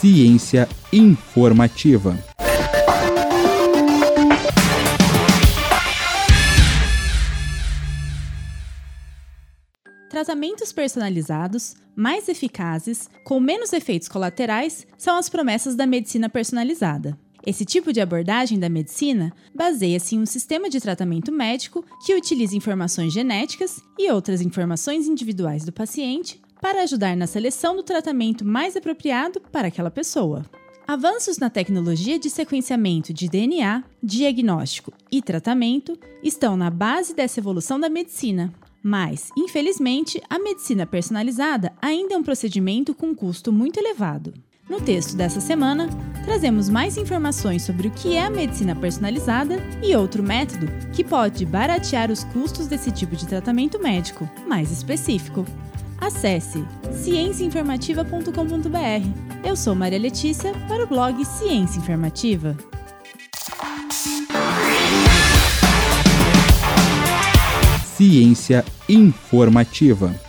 Ciência informativa. Tratamentos personalizados, mais eficazes, com menos efeitos colaterais, são as promessas da medicina personalizada. Esse tipo de abordagem da medicina baseia-se em um sistema de tratamento médico que utiliza informações genéticas e outras informações individuais do paciente para ajudar na seleção do tratamento mais apropriado para aquela pessoa. Avanços na tecnologia de sequenciamento de DNA, diagnóstico e tratamento estão na base dessa evolução da medicina. Mas, infelizmente, a medicina personalizada ainda é um procedimento com custo muito elevado. No texto dessa semana, trazemos mais informações sobre o que é a medicina personalizada e outro método que pode baratear os custos desse tipo de tratamento médico, mais específico. Acesse cienciainformativa.com.br. Eu sou Maria Letícia para o blog Ciência Informativa. Ciência informativa.